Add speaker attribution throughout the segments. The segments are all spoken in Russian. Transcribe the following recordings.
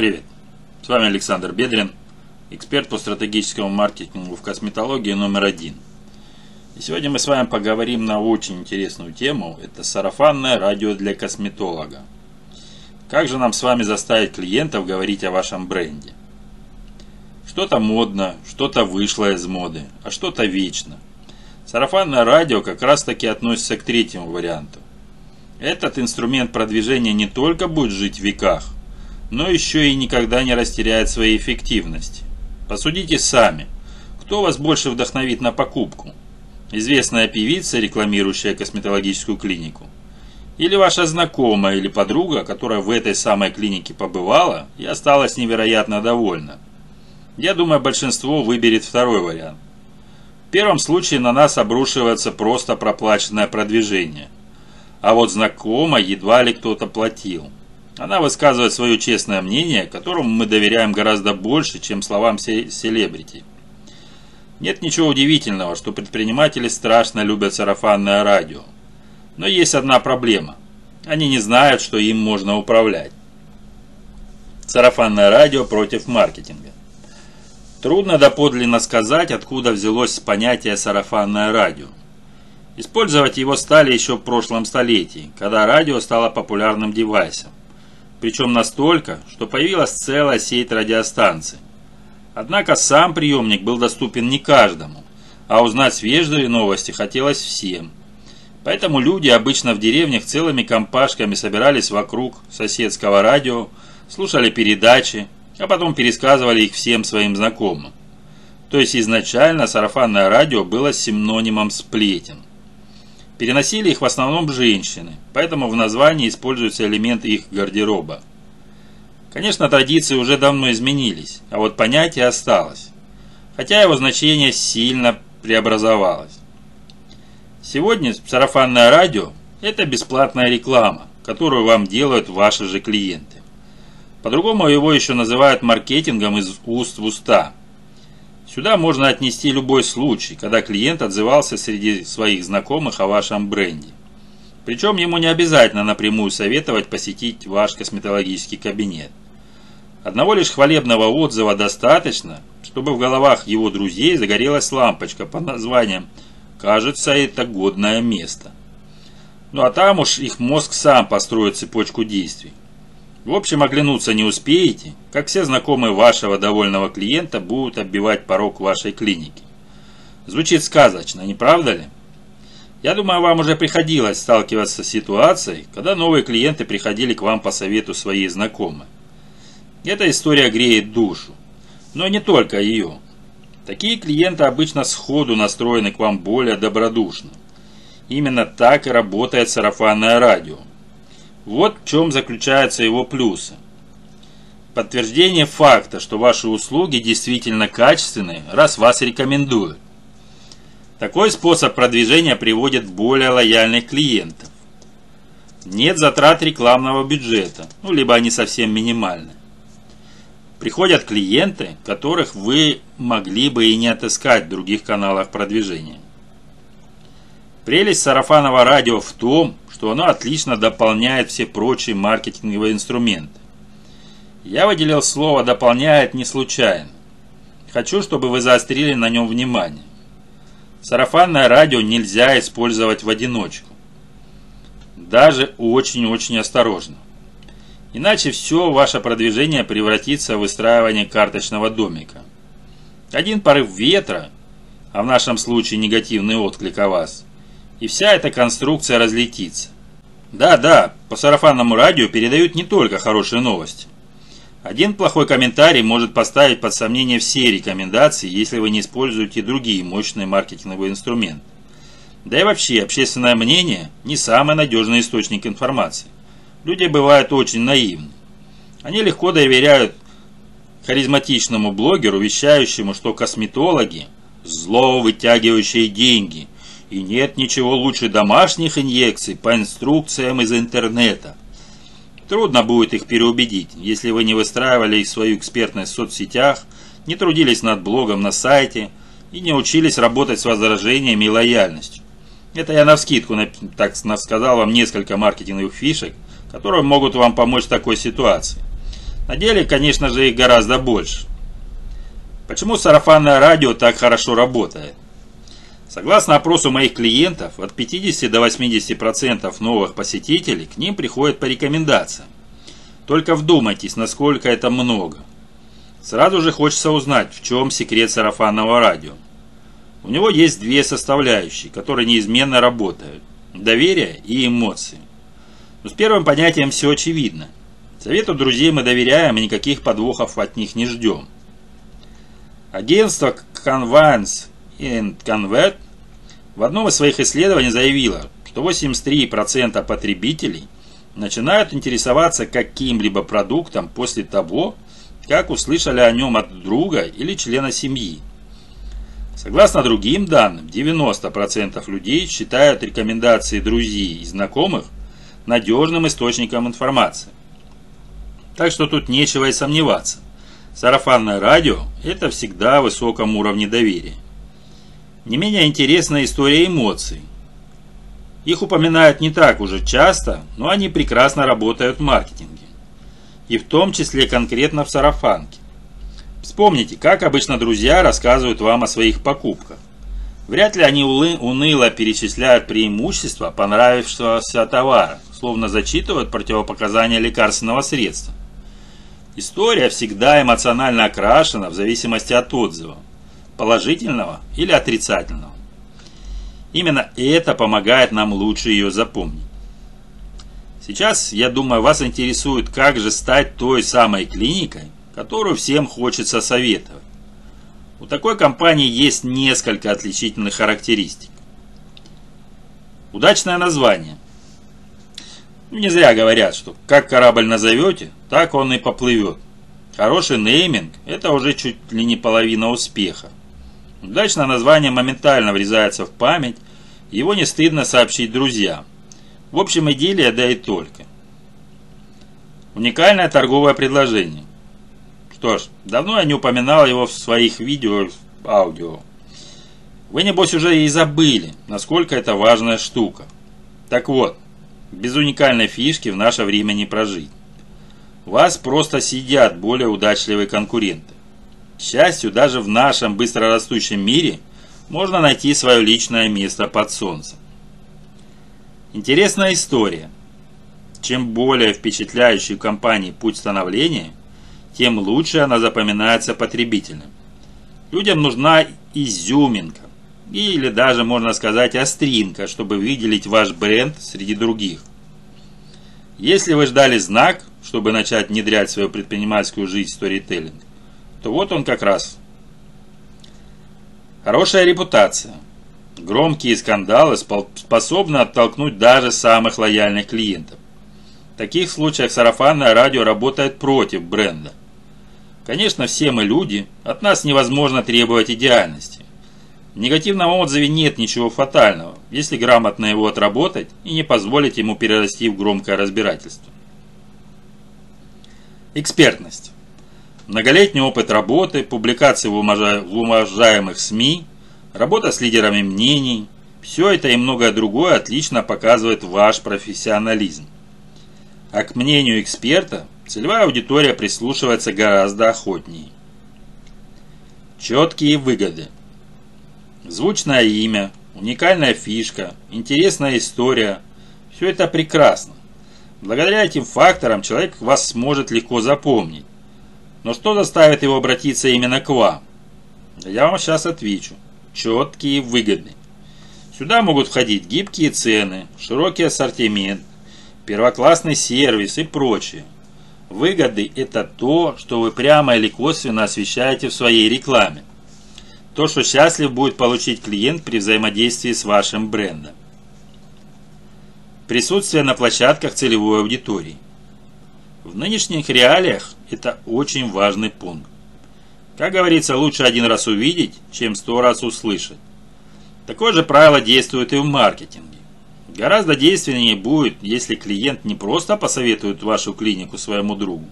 Speaker 1: Привет! С вами Александр Бедрин, эксперт по стратегическому маркетингу в косметологии номер один. И сегодня мы с вами поговорим на очень интересную тему. Это сарафанное радио для косметолога. Как же нам с вами заставить клиентов говорить о вашем бренде? Что-то модно, что-то вышло из моды, а что-то вечно. Сарафанное радио как раз таки относится к третьему варианту. Этот инструмент продвижения не только будет жить в веках, но еще и никогда не растеряет своей эффективности. Посудите сами, кто вас больше вдохновит на покупку? Известная певица, рекламирующая косметологическую клинику? Или ваша знакомая или подруга, которая в этой самой клинике побывала и осталась невероятно довольна? Я думаю, большинство выберет второй вариант. В первом случае на нас обрушивается просто проплаченное продвижение. А вот знакомая едва ли кто-то платил. Она высказывает свое честное мнение, которому мы доверяем гораздо больше, чем словам селебрити. Нет ничего удивительного, что предприниматели страшно любят сарафанное радио. Но есть одна проблема. Они не знают, что им можно управлять. Сарафанное радио против маркетинга. Трудно доподлинно сказать, откуда взялось понятие «сарафанное радио». Использовать его стали еще в прошлом столетии, когда радио стало популярным девайсом причем настолько, что появилась целая сеть радиостанций. Однако сам приемник был доступен не каждому, а узнать свежие новости хотелось всем. Поэтому люди обычно в деревнях целыми компашками собирались вокруг соседского радио, слушали передачи, а потом пересказывали их всем своим знакомым. То есть изначально сарафанное радио было синонимом сплетен. Переносили их в основном женщины, поэтому в названии используются элементы их гардероба. Конечно, традиции уже давно изменились, а вот понятие осталось, хотя его значение сильно преобразовалось. Сегодня сарафанное радио – это бесплатная реклама, которую вам делают ваши же клиенты. По-другому его еще называют маркетингом из уст в уста – Сюда можно отнести любой случай, когда клиент отзывался среди своих знакомых о вашем бренде. Причем ему не обязательно напрямую советовать посетить ваш косметологический кабинет. Одного лишь хвалебного отзыва достаточно, чтобы в головах его друзей загорелась лампочка под названием «Кажется, это годное место». Ну а там уж их мозг сам построит цепочку действий. В общем, оглянуться не успеете, как все знакомые вашего довольного клиента будут оббивать порог вашей клиники. Звучит сказочно, не правда ли? Я думаю, вам уже приходилось сталкиваться с ситуацией, когда новые клиенты приходили к вам по совету своей знакомой. Эта история греет душу. Но не только ее. Такие клиенты обычно сходу настроены к вам более добродушно. Именно так и работает сарафанное радио. Вот в чем заключаются его плюсы. Подтверждение факта, что ваши услуги действительно качественные, раз вас рекомендуют. Такой способ продвижения приводит в более лояльных клиентов. Нет затрат рекламного бюджета, ну либо они совсем минимальны. Приходят клиенты, которых вы могли бы и не отыскать в других каналах продвижения. Прелесть сарафанного радио в том, что оно отлично дополняет все прочие маркетинговые инструменты. Я выделил слово «дополняет» не случайно. Хочу, чтобы вы заострили на нем внимание. Сарафанное радио нельзя использовать в одиночку. Даже очень-очень осторожно. Иначе все ваше продвижение превратится в выстраивание карточного домика. Один порыв ветра, а в нашем случае негативный отклик о вас – и вся эта конструкция разлетится. Да-да, по сарафанному радио передают не только хорошие новости. Один плохой комментарий может поставить под сомнение все рекомендации, если вы не используете другие мощные маркетинговые инструменты. Да и вообще, общественное мнение – не самый надежный источник информации. Люди бывают очень наивны. Они легко доверяют харизматичному блогеру, вещающему, что косметологи – зло, вытягивающие деньги – и нет ничего лучше домашних инъекций по инструкциям из интернета. Трудно будет их переубедить, если вы не выстраивали свою экспертность в соцсетях, не трудились над блогом на сайте и не учились работать с возражениями и лояльностью. Это я навскидку так сказал вам несколько маркетинговых фишек, которые могут вам помочь в такой ситуации. На деле, конечно же, их гораздо больше. Почему сарафанное радио так хорошо работает? Согласно опросу моих клиентов, от 50 до 80% новых посетителей к ним приходят по рекомендациям. Только вдумайтесь, насколько это много. Сразу же хочется узнать, в чем секрет сарафанного радио. У него есть две составляющие, которые неизменно работают. Доверие и эмоции. Но с первым понятием все очевидно. Совету друзей мы доверяем и никаких подвохов от них не ждем. Агентство Convance Convert в одном из своих исследований заявило, что 83% потребителей начинают интересоваться каким-либо продуктом после того, как услышали о нем от друга или члена семьи. Согласно другим данным, 90% людей считают рекомендации друзей и знакомых надежным источником информации. Так что тут нечего и сомневаться. Сарафанное радио – это всегда в высоком уровне доверия. Не менее интересная история эмоций. Их упоминают не так уже часто, но они прекрасно работают в маркетинге. И в том числе конкретно в сарафанке. Вспомните, как обычно друзья рассказывают вам о своих покупках. Вряд ли они уныло перечисляют преимущества понравившегося товара, словно зачитывают противопоказания лекарственного средства. История всегда эмоционально окрашена в зависимости от отзыва, положительного или отрицательного. Именно это помогает нам лучше ее запомнить. Сейчас, я думаю, вас интересует, как же стать той самой клиникой, которую всем хочется советовать. У такой компании есть несколько отличительных характеристик. Удачное название. Не зря говорят, что как корабль назовете, так он и поплывет. Хороший нейминг – это уже чуть ли не половина успеха. Удачное название моментально врезается в память, его не стыдно сообщить друзьям. В общем, идиллия, да и только. Уникальное торговое предложение. Что ж, давно я не упоминал его в своих видео, аудио. Вы, небось, уже и забыли, насколько это важная штука. Так вот, без уникальной фишки в наше время не прожить. Вас просто сидят более удачливые конкуренты. Счастью, даже в нашем быстрорастущем мире можно найти свое личное место под солнцем. Интересная история. Чем более впечатляющий компании путь становления, тем лучше она запоминается потребителям. Людям нужна изюминка, или даже, можно сказать, остринка, чтобы выделить ваш бренд среди других. Если вы ждали знак, чтобы начать внедрять свою предпринимательскую жизнь в сторителлинг, то вот он как раз. Хорошая репутация. Громкие скандалы способны оттолкнуть даже самых лояльных клиентов. В таких случаях сарафанное радио работает против бренда. Конечно, все мы люди, от нас невозможно требовать идеальности. В негативном отзыве нет ничего фатального, если грамотно его отработать и не позволить ему перерасти в громкое разбирательство. Экспертность. Многолетний опыт работы, публикации в уважаемых СМИ, работа с лидерами мнений – все это и многое другое отлично показывает ваш профессионализм. А к мнению эксперта целевая аудитория прислушивается гораздо охотнее. Четкие выгоды. Звучное имя, уникальная фишка, интересная история – все это прекрасно. Благодаря этим факторам человек вас сможет легко запомнить. Но что заставит его обратиться именно к вам? Я вам сейчас отвечу. Четкие выгоды. Сюда могут входить гибкие цены, широкий ассортимент, первоклассный сервис и прочее. Выгоды – это то, что вы прямо или косвенно освещаете в своей рекламе. То, что счастлив будет получить клиент при взаимодействии с вашим брендом. Присутствие на площадках целевой аудитории. В нынешних реалиях это очень важный пункт. Как говорится, лучше один раз увидеть, чем сто раз услышать. Такое же правило действует и в маркетинге. Гораздо действеннее будет, если клиент не просто посоветует вашу клинику своему другу,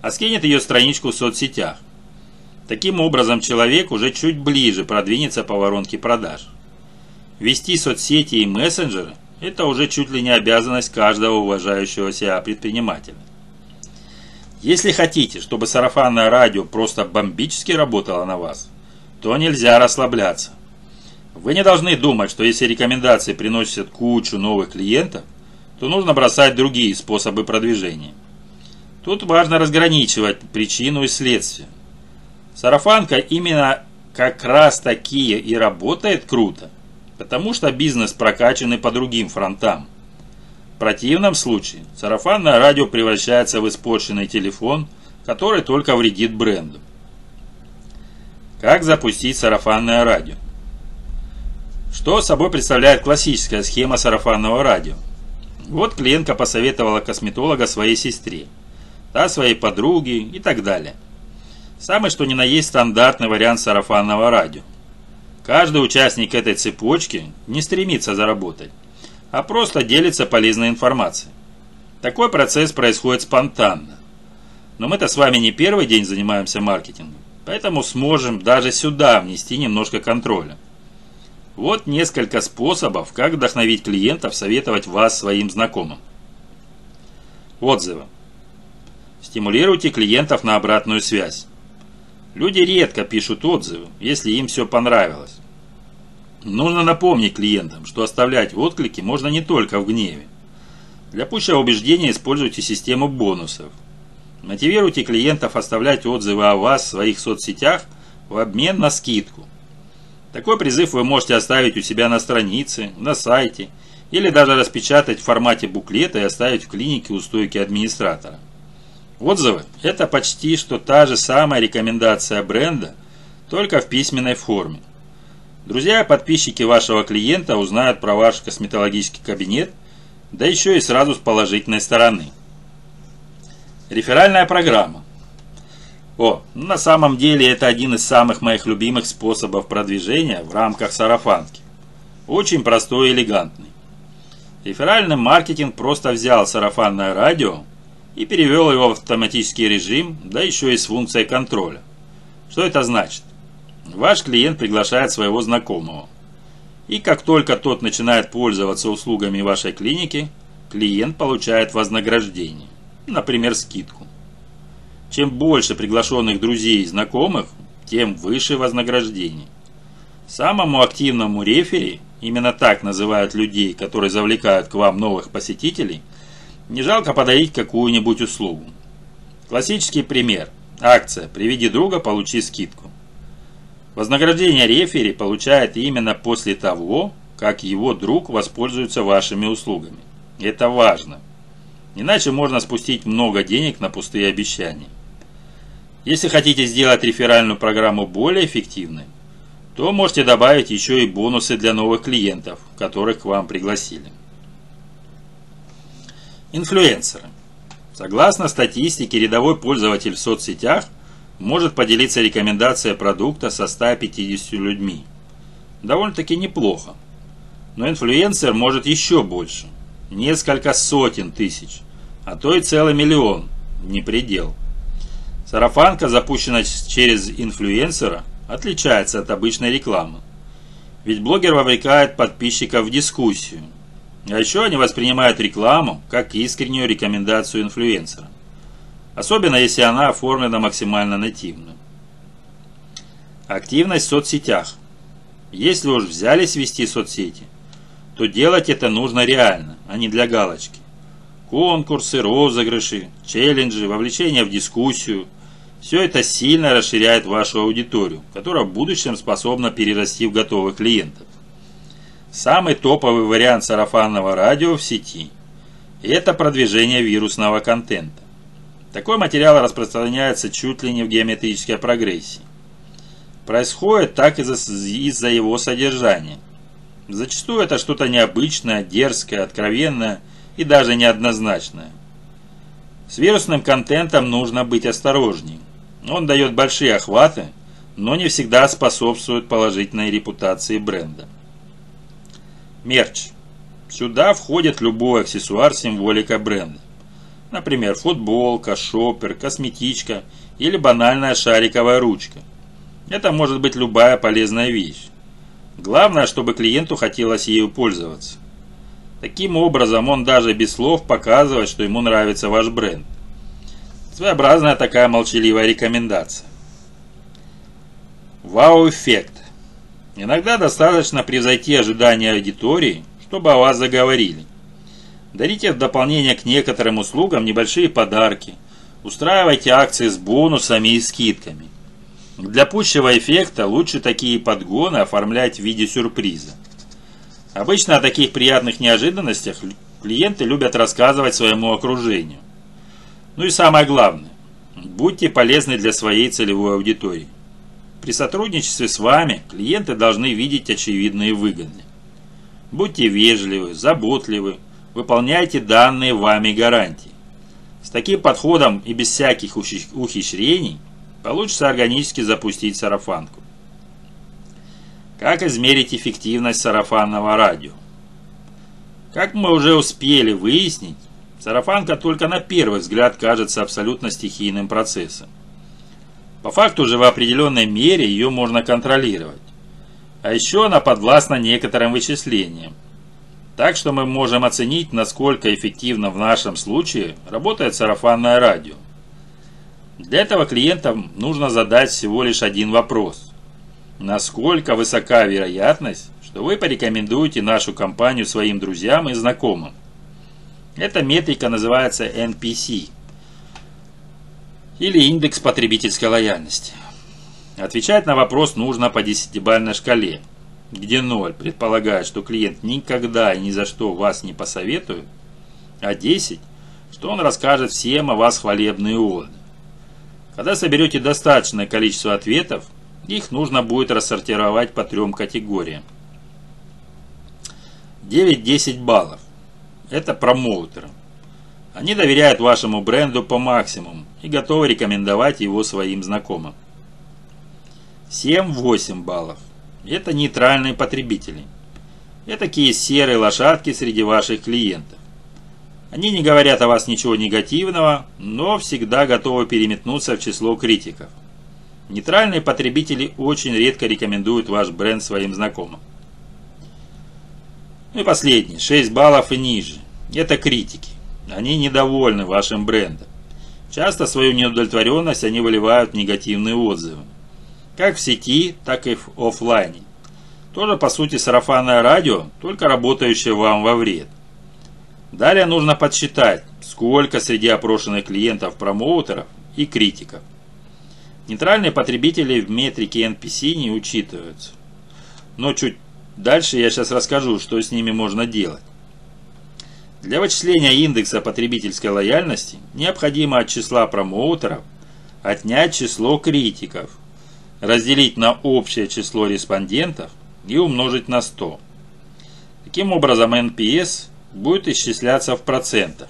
Speaker 1: а скинет ее страничку в соцсетях. Таким образом, человек уже чуть ближе продвинется по воронке продаж. Вести соцсети и мессенджеры – это уже чуть ли не обязанность каждого уважающего себя предпринимателя. Если хотите, чтобы сарафанное радио просто бомбически работало на вас, то нельзя расслабляться. Вы не должны думать, что если рекомендации приносят кучу новых клиентов, то нужно бросать другие способы продвижения. Тут важно разграничивать причину и следствие. Сарафанка именно как раз такие и работает круто, потому что бизнес прокачанный по другим фронтам. Противном случае сарафанное радио превращается в испорченный телефон, который только вредит бренду. Как запустить сарафанное радио? Что собой представляет классическая схема сарафанного радио? Вот клиентка посоветовала косметолога своей сестре, та своей подруге и так далее. Самый что ни на есть стандартный вариант сарафанного радио. Каждый участник этой цепочки не стремится заработать, а просто делится полезной информацией. Такой процесс происходит спонтанно. Но мы-то с вами не первый день занимаемся маркетингом, поэтому сможем даже сюда внести немножко контроля. Вот несколько способов, как вдохновить клиентов советовать вас своим знакомым. Отзывы. Стимулируйте клиентов на обратную связь. Люди редко пишут отзывы, если им все понравилось. Нужно напомнить клиентам, что оставлять отклики можно не только в гневе. Для пущего убеждения используйте систему бонусов. Мотивируйте клиентов оставлять отзывы о вас в своих соцсетях в обмен на скидку. Такой призыв вы можете оставить у себя на странице, на сайте или даже распечатать в формате буклета и оставить в клинике у стойки администратора. Отзывы – это почти что та же самая рекомендация бренда, только в письменной форме. Друзья подписчики вашего клиента узнают про ваш косметологический кабинет, да еще и сразу с положительной стороны. Реферальная программа. О, на самом деле это один из самых моих любимых способов продвижения в рамках сарафанки. Очень простой и элегантный. Реферальный маркетинг просто взял сарафанное радио и перевел его в автоматический режим, да еще и с функцией контроля. Что это значит? Ваш клиент приглашает своего знакомого. И как только тот начинает пользоваться услугами вашей клиники, клиент получает вознаграждение, например, скидку. Чем больше приглашенных друзей и знакомых, тем выше вознаграждение. Самому активному рефери, именно так называют людей, которые завлекают к вам новых посетителей, не жалко подарить какую-нибудь услугу. Классический пример. Акция «Приведи друга, получи скидку». Вознаграждение рефери получает именно после того, как его друг воспользуется вашими услугами. Это важно. Иначе можно спустить много денег на пустые обещания. Если хотите сделать реферальную программу более эффективной, то можете добавить еще и бонусы для новых клиентов, которых к вам пригласили. Инфлюенсеры. Согласно статистике, рядовой пользователь в соцсетях может поделиться рекомендацией продукта со 150 людьми. Довольно-таки неплохо. Но инфлюенсер может еще больше. Несколько сотен тысяч, а то и целый миллион. Не предел. Сарафанка, запущенная через инфлюенсера, отличается от обычной рекламы. Ведь блогер вовлекает подписчиков в дискуссию. А еще они воспринимают рекламу как искреннюю рекомендацию инфлюенсера. Особенно если она оформлена максимально нативно. Активность в соцсетях. Если уж взялись вести соцсети, то делать это нужно реально, а не для галочки. Конкурсы, розыгрыши, челленджи, вовлечение в дискуссию – все это сильно расширяет вашу аудиторию, которая в будущем способна перерасти в готовых клиентов. Самый топовый вариант сарафанного радио в сети – это продвижение вирусного контента. Такой материал распространяется чуть ли не в геометрической прогрессии. Происходит так из-за из его содержания. Зачастую это что-то необычное, дерзкое, откровенное и даже неоднозначное. С вирусным контентом нужно быть осторожнее. Он дает большие охваты, но не всегда способствует положительной репутации бренда. Мерч. Сюда входит любой аксессуар символика бренда. Например, футболка, шопер, косметичка или банальная шариковая ручка. Это может быть любая полезная вещь. Главное, чтобы клиенту хотелось ею пользоваться. Таким образом, он даже без слов показывает, что ему нравится ваш бренд. Своеобразная такая молчаливая рекомендация. Вау-эффект. Иногда достаточно превзойти ожидания аудитории, чтобы о вас заговорили. Дарите в дополнение к некоторым услугам небольшие подарки. Устраивайте акции с бонусами и скидками. Для пущего эффекта лучше такие подгоны оформлять в виде сюрприза. Обычно о таких приятных неожиданностях клиенты любят рассказывать своему окружению. Ну и самое главное, будьте полезны для своей целевой аудитории. При сотрудничестве с вами клиенты должны видеть очевидные выгоды. Будьте вежливы, заботливы, выполняйте данные вами гарантии. С таким подходом и без всяких ухищрений получится органически запустить сарафанку. Как измерить эффективность сарафанного радио? Как мы уже успели выяснить, сарафанка только на первый взгляд кажется абсолютно стихийным процессом. По факту же в определенной мере ее можно контролировать. А еще она подвластна некоторым вычислениям. Так что мы можем оценить, насколько эффективно в нашем случае работает сарафанное радио. Для этого клиентам нужно задать всего лишь один вопрос. Насколько высока вероятность, что вы порекомендуете нашу компанию своим друзьям и знакомым? Эта метрика называется NPC или индекс потребительской лояльности. Отвечать на вопрос нужно по десятибалльной шкале, где 0 предполагает, что клиент никогда и ни за что вас не посоветует, а 10, что он расскажет всем о вас хвалебные отзывы. Когда соберете достаточное количество ответов, их нужно будет рассортировать по трем категориям. 9-10 баллов. Это промоутеры. Они доверяют вашему бренду по максимуму и готовы рекомендовать его своим знакомым. 7-8 баллов. Это нейтральные потребители. Это такие серые лошадки среди ваших клиентов. Они не говорят о вас ничего негативного, но всегда готовы переметнуться в число критиков. Нейтральные потребители очень редко рекомендуют ваш бренд своим знакомым. Ну и последний, 6 баллов и ниже. Это критики. Они недовольны вашим брендом. Часто свою неудовлетворенность они выливают в негативные отзывы. Как в сети, так и в офлайне. Тоже по сути сарафанное радио, только работающее вам во вред. Далее нужно подсчитать, сколько среди опрошенных клиентов промоутеров и критиков. Нейтральные потребители в метрике NPC не учитываются. Но чуть дальше я сейчас расскажу, что с ними можно делать. Для вычисления индекса потребительской лояльности необходимо от числа промоутеров отнять число критиков, разделить на общее число респондентов и умножить на 100. Таким образом, NPS будет исчисляться в процентах.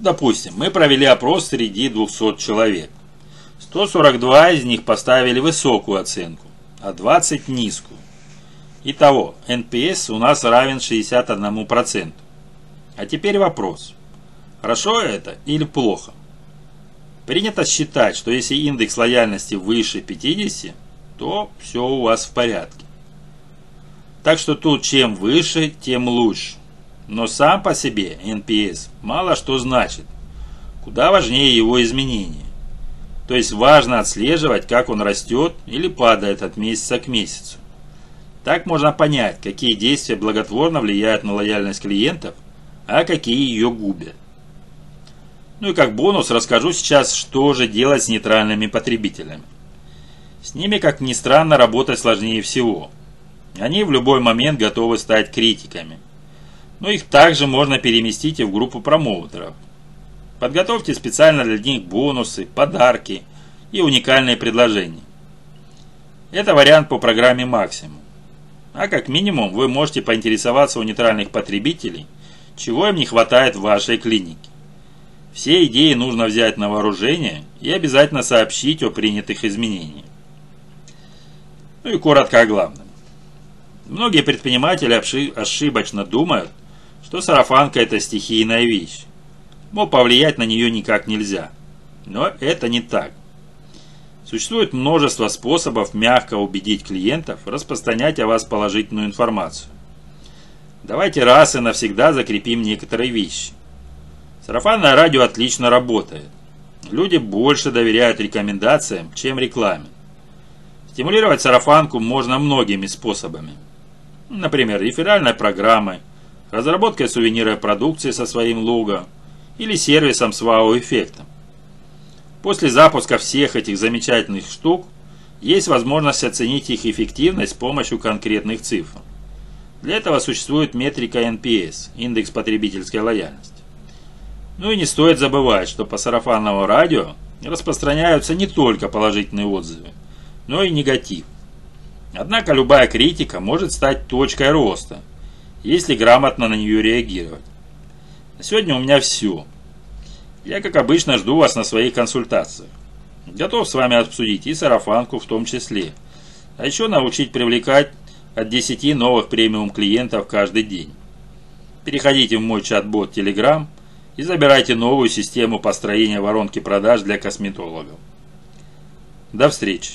Speaker 1: Допустим, мы провели опрос среди 200 человек. 142 из них поставили высокую оценку, а 20 низкую. Итого, NPS у нас равен 61%. А теперь вопрос. Хорошо это или плохо? Принято считать, что если индекс лояльности выше 50, то все у вас в порядке. Так что тут чем выше, тем лучше. Но сам по себе NPS мало что значит. Куда важнее его изменения. То есть важно отслеживать, как он растет или падает от месяца к месяцу. Так можно понять, какие действия благотворно влияют на лояльность клиентов, а какие ее губят. Ну и как бонус расскажу сейчас, что же делать с нейтральными потребителями. С ними, как ни странно, работать сложнее всего – они в любой момент готовы стать критиками. Но их также можно переместить и в группу промоутеров. Подготовьте специально для них бонусы, подарки и уникальные предложения. Это вариант по программе «Максимум». А как минимум вы можете поинтересоваться у нейтральных потребителей, чего им не хватает в вашей клинике. Все идеи нужно взять на вооружение и обязательно сообщить о принятых изменениях. Ну и коротко о главном. Многие предприниматели ошибочно думают, что сарафанка это стихийная вещь. Мол, повлиять на нее никак нельзя. Но это не так. Существует множество способов мягко убедить клиентов распространять о вас положительную информацию. Давайте раз и навсегда закрепим некоторые вещи. Сарафанное радио отлично работает. Люди больше доверяют рекомендациям, чем рекламе. Стимулировать сарафанку можно многими способами. Например, реферальной программой, разработкой сувенирной продукции со своим лого или сервисом с вау-эффектом. После запуска всех этих замечательных штук есть возможность оценить их эффективность с помощью конкретных цифр. Для этого существует метрика NPS – индекс потребительской лояльности. Ну и не стоит забывать, что по сарафанному радио распространяются не только положительные отзывы, но и негатив. Однако любая критика может стать точкой роста, если грамотно на нее реагировать. Сегодня у меня все. Я, как обычно, жду вас на своих консультациях. Готов с вами обсудить и сарафанку в том числе. А еще научить привлекать от 10 новых премиум клиентов каждый день. Переходите в мой чат-бот Telegram и забирайте новую систему построения воронки продаж для косметологов. До встречи!